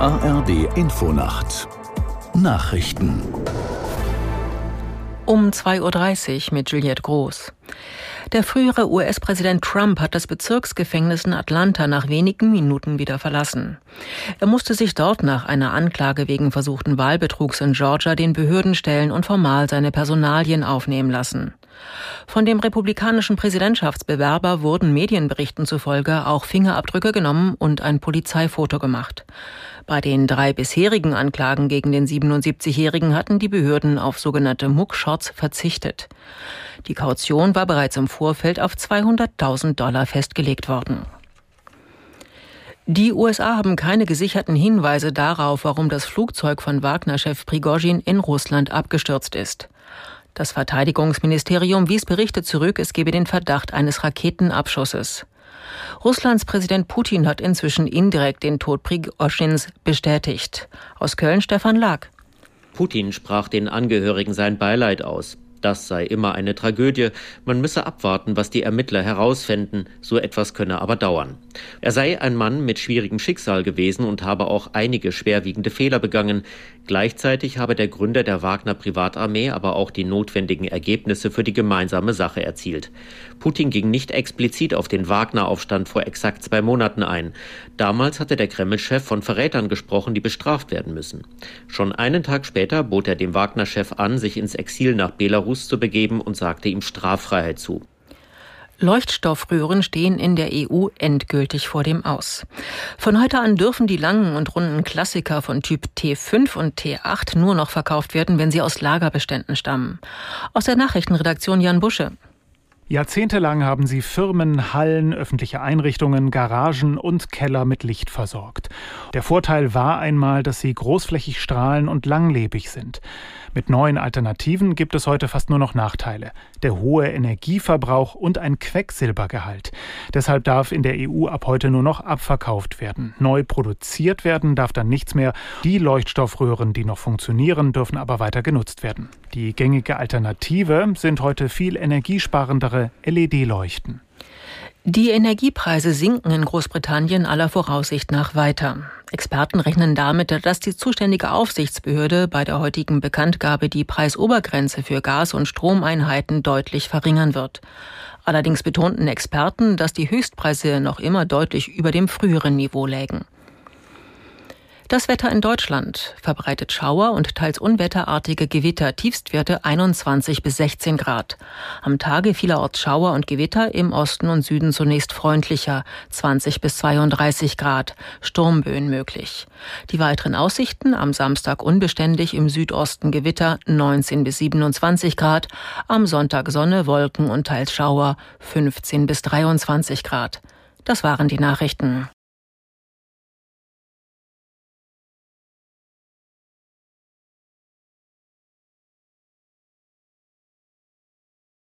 ARD Infonacht Nachrichten um 2.30 Uhr mit Juliette Groß. Der frühere US-Präsident Trump hat das Bezirksgefängnis in Atlanta nach wenigen Minuten wieder verlassen. Er musste sich dort nach einer Anklage wegen versuchten Wahlbetrugs in Georgia den Behörden stellen und formal seine Personalien aufnehmen lassen. Von dem republikanischen Präsidentschaftsbewerber wurden Medienberichten zufolge auch Fingerabdrücke genommen und ein Polizeifoto gemacht. Bei den drei bisherigen Anklagen gegen den 77-Jährigen hatten die Behörden auf sogenannte Mugshots verzichtet. Die Kaution war bereits im Vorfeld auf 200.000 Dollar festgelegt worden. Die USA haben keine gesicherten Hinweise darauf, warum das Flugzeug von Wagner-Chef Prigozhin in Russland abgestürzt ist. Das Verteidigungsministerium wies Berichte zurück, es gebe den Verdacht eines Raketenabschusses. Russlands Präsident Putin hat inzwischen indirekt den Tod Prigozhins bestätigt. Aus Köln Stefan Lag. Putin sprach den Angehörigen sein Beileid aus. Das sei immer eine Tragödie, man müsse abwarten, was die Ermittler herausfänden, so etwas könne aber dauern. Er sei ein Mann mit schwierigem Schicksal gewesen und habe auch einige schwerwiegende Fehler begangen. Gleichzeitig habe der Gründer der Wagner Privatarmee aber auch die notwendigen Ergebnisse für die gemeinsame Sache erzielt. Putin ging nicht explizit auf den Wagner-Aufstand vor exakt zwei Monaten ein. Damals hatte der Kreml-Chef von Verrätern gesprochen, die bestraft werden müssen. Schon einen Tag später bot er dem Wagner-Chef an, sich ins Exil nach Belarus Belarus zu begeben und sagte ihm Straffreiheit zu. Leuchtstoffröhren stehen in der EU endgültig vor dem Aus. Von heute an dürfen die langen und runden Klassiker von Typ T5 und T8 nur noch verkauft werden, wenn sie aus Lagerbeständen stammen. Aus der Nachrichtenredaktion Jan Busche. Jahrzehntelang haben sie Firmen, Hallen, öffentliche Einrichtungen, Garagen und Keller mit Licht versorgt. Der Vorteil war einmal, dass sie großflächig strahlen und langlebig sind. Mit neuen Alternativen gibt es heute fast nur noch Nachteile. Der hohe Energieverbrauch und ein Quecksilbergehalt. Deshalb darf in der EU ab heute nur noch abverkauft werden. Neu produziert werden darf dann nichts mehr. Die Leuchtstoffröhren, die noch funktionieren, dürfen aber weiter genutzt werden. Die gängige Alternative sind heute viel energiesparendere LED-Leuchten. Die Energiepreise sinken in Großbritannien aller Voraussicht nach weiter. Experten rechnen damit, dass die zuständige Aufsichtsbehörde bei der heutigen Bekanntgabe die Preisobergrenze für Gas- und Stromeinheiten deutlich verringern wird. Allerdings betonten Experten, dass die Höchstpreise noch immer deutlich über dem früheren Niveau lägen. Das Wetter in Deutschland verbreitet Schauer und teils unwetterartige Gewitter, Tiefstwerte 21 bis 16 Grad. Am Tage vielerorts Schauer und Gewitter, im Osten und Süden zunächst freundlicher, 20 bis 32 Grad, Sturmböen möglich. Die weiteren Aussichten am Samstag unbeständig, im Südosten Gewitter 19 bis 27 Grad, am Sonntag Sonne, Wolken und teils Schauer 15 bis 23 Grad. Das waren die Nachrichten.